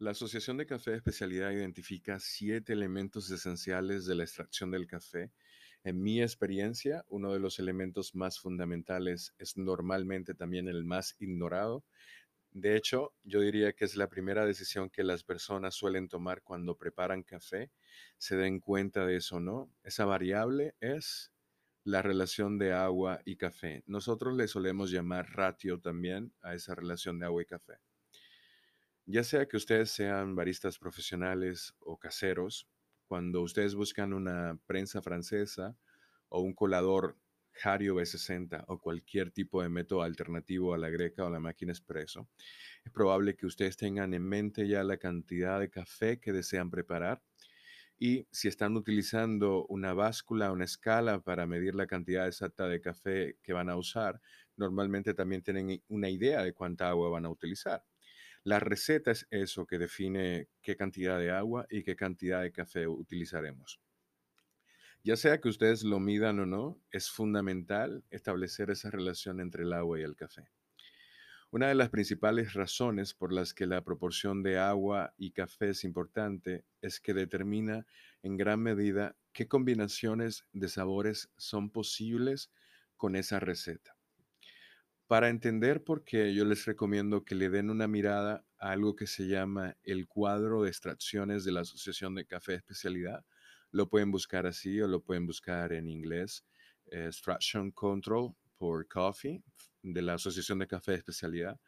La Asociación de Café de Especialidad identifica siete elementos esenciales de la extracción del café. En mi experiencia, uno de los elementos más fundamentales es normalmente también el más ignorado. De hecho, yo diría que es la primera decisión que las personas suelen tomar cuando preparan café. Se den cuenta de eso, ¿no? Esa variable es la relación de agua y café. Nosotros le solemos llamar ratio también a esa relación de agua y café. Ya sea que ustedes sean baristas profesionales o caseros, cuando ustedes buscan una prensa francesa o un colador Hario B60 o cualquier tipo de método alternativo a la greca o la máquina expreso, es probable que ustedes tengan en mente ya la cantidad de café que desean preparar y si están utilizando una báscula, una escala para medir la cantidad exacta de café que van a usar, normalmente también tienen una idea de cuánta agua van a utilizar. La receta es eso que define qué cantidad de agua y qué cantidad de café utilizaremos. Ya sea que ustedes lo midan o no, es fundamental establecer esa relación entre el agua y el café. Una de las principales razones por las que la proporción de agua y café es importante es que determina en gran medida qué combinaciones de sabores son posibles con esa receta. Para entender por qué, yo les recomiendo que le den una mirada a algo que se llama el cuadro de extracciones de la Asociación de Café Especialidad. Lo pueden buscar así o lo pueden buscar en inglés. Extraction Control for Coffee de la Asociación de Café Especialidad.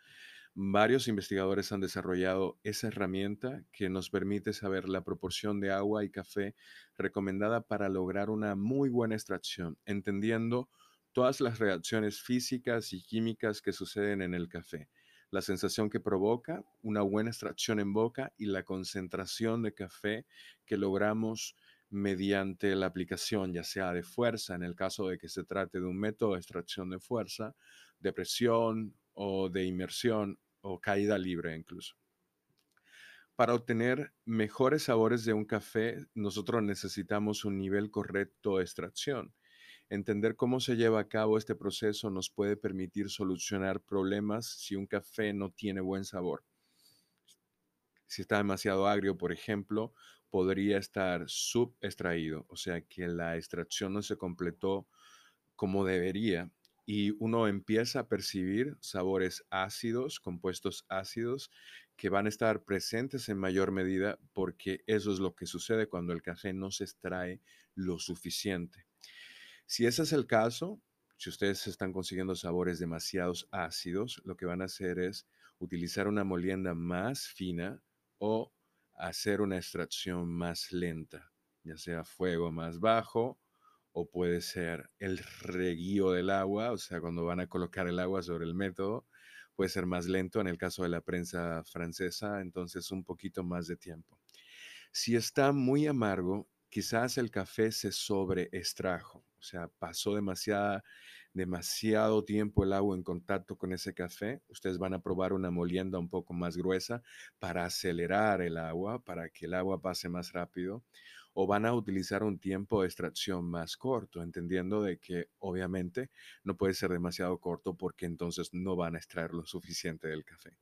Varios investigadores han desarrollado esa herramienta que nos permite saber la proporción de agua y café recomendada para lograr una muy buena extracción, entendiendo todas las reacciones físicas y químicas que suceden en el café, la sensación que provoca, una buena extracción en boca y la concentración de café que logramos mediante la aplicación, ya sea de fuerza, en el caso de que se trate de un método de extracción de fuerza, de presión o de inmersión o caída libre incluso. Para obtener mejores sabores de un café, nosotros necesitamos un nivel correcto de extracción. Entender cómo se lleva a cabo este proceso nos puede permitir solucionar problemas si un café no tiene buen sabor. Si está demasiado agrio, por ejemplo, podría estar subextraído, o sea que la extracción no se completó como debería y uno empieza a percibir sabores ácidos, compuestos ácidos, que van a estar presentes en mayor medida porque eso es lo que sucede cuando el café no se extrae lo suficiente. Si ese es el caso, si ustedes están consiguiendo sabores demasiados ácidos, lo que van a hacer es utilizar una molienda más fina o hacer una extracción más lenta, ya sea fuego más bajo o puede ser el reguío del agua, o sea, cuando van a colocar el agua sobre el método, puede ser más lento en el caso de la prensa francesa, entonces un poquito más de tiempo. Si está muy amargo, quizás el café se sobreextrajo o sea, pasó demasiado tiempo el agua en contacto con ese café. Ustedes van a probar una molienda un poco más gruesa para acelerar el agua, para que el agua pase más rápido. O van a utilizar un tiempo de extracción más corto, entendiendo de que obviamente no puede ser demasiado corto porque entonces no van a extraer lo suficiente del café.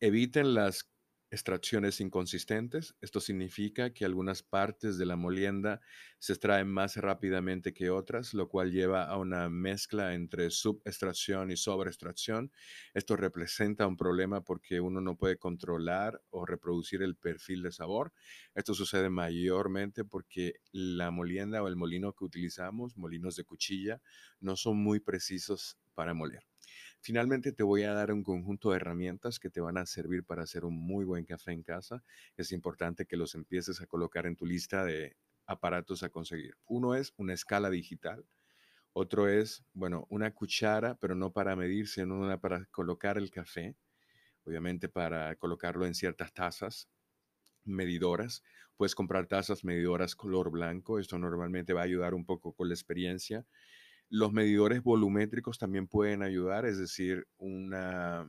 Eviten las extracciones inconsistentes. Esto significa que algunas partes de la molienda se extraen más rápidamente que otras, lo cual lleva a una mezcla entre subextracción y sobreextracción. Esto representa un problema porque uno no puede controlar o reproducir el perfil de sabor. Esto sucede mayormente porque la molienda o el molino que utilizamos, molinos de cuchilla, no son muy precisos para moler. Finalmente te voy a dar un conjunto de herramientas que te van a servir para hacer un muy buen café en casa. Es importante que los empieces a colocar en tu lista de aparatos a conseguir. Uno es una escala digital. Otro es, bueno, una cuchara, pero no para medir, sino una para colocar el café. Obviamente para colocarlo en ciertas tazas medidoras. Puedes comprar tazas medidoras color blanco. Esto normalmente va a ayudar un poco con la experiencia. Los medidores volumétricos también pueden ayudar, es decir, una,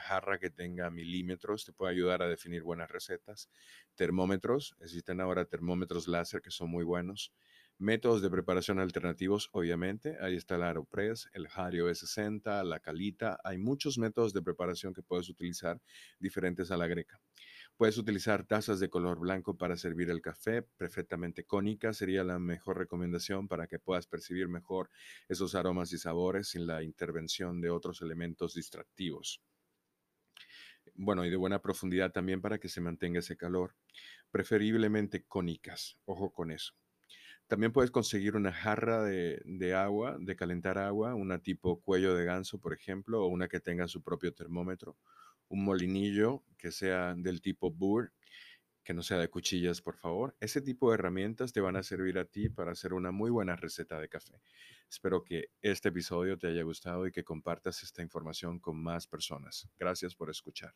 jarra que tenga milímetros te puede ayudar a definir buenas recetas. Termómetros, existen ahora termómetros láser que son muy buenos. Métodos de preparación alternativos, obviamente. Ahí está el Aeropress, el Hario E60, la Calita. Hay muchos métodos de preparación que puedes utilizar diferentes a la greca. Puedes utilizar tazas de color blanco para servir el café, perfectamente cónica sería la mejor recomendación para que puedas percibir mejor esos aromas y sabores sin la intervención de otros elementos distractivos. Bueno, y de buena profundidad también para que se mantenga ese calor, preferiblemente cónicas, ojo con eso. También puedes conseguir una jarra de, de, agua, de calentar agua, una tipo cuello de ganso, por ejemplo, o una que tenga su propio termómetro, un molinillo que sea del tipo Burr, que no sea de cuchillas, por favor. Ese tipo de herramientas te van a servir a ti para hacer una muy buena receta de café. Espero que este episodio te haya gustado y que compartas esta información con más personas. Gracias por escuchar.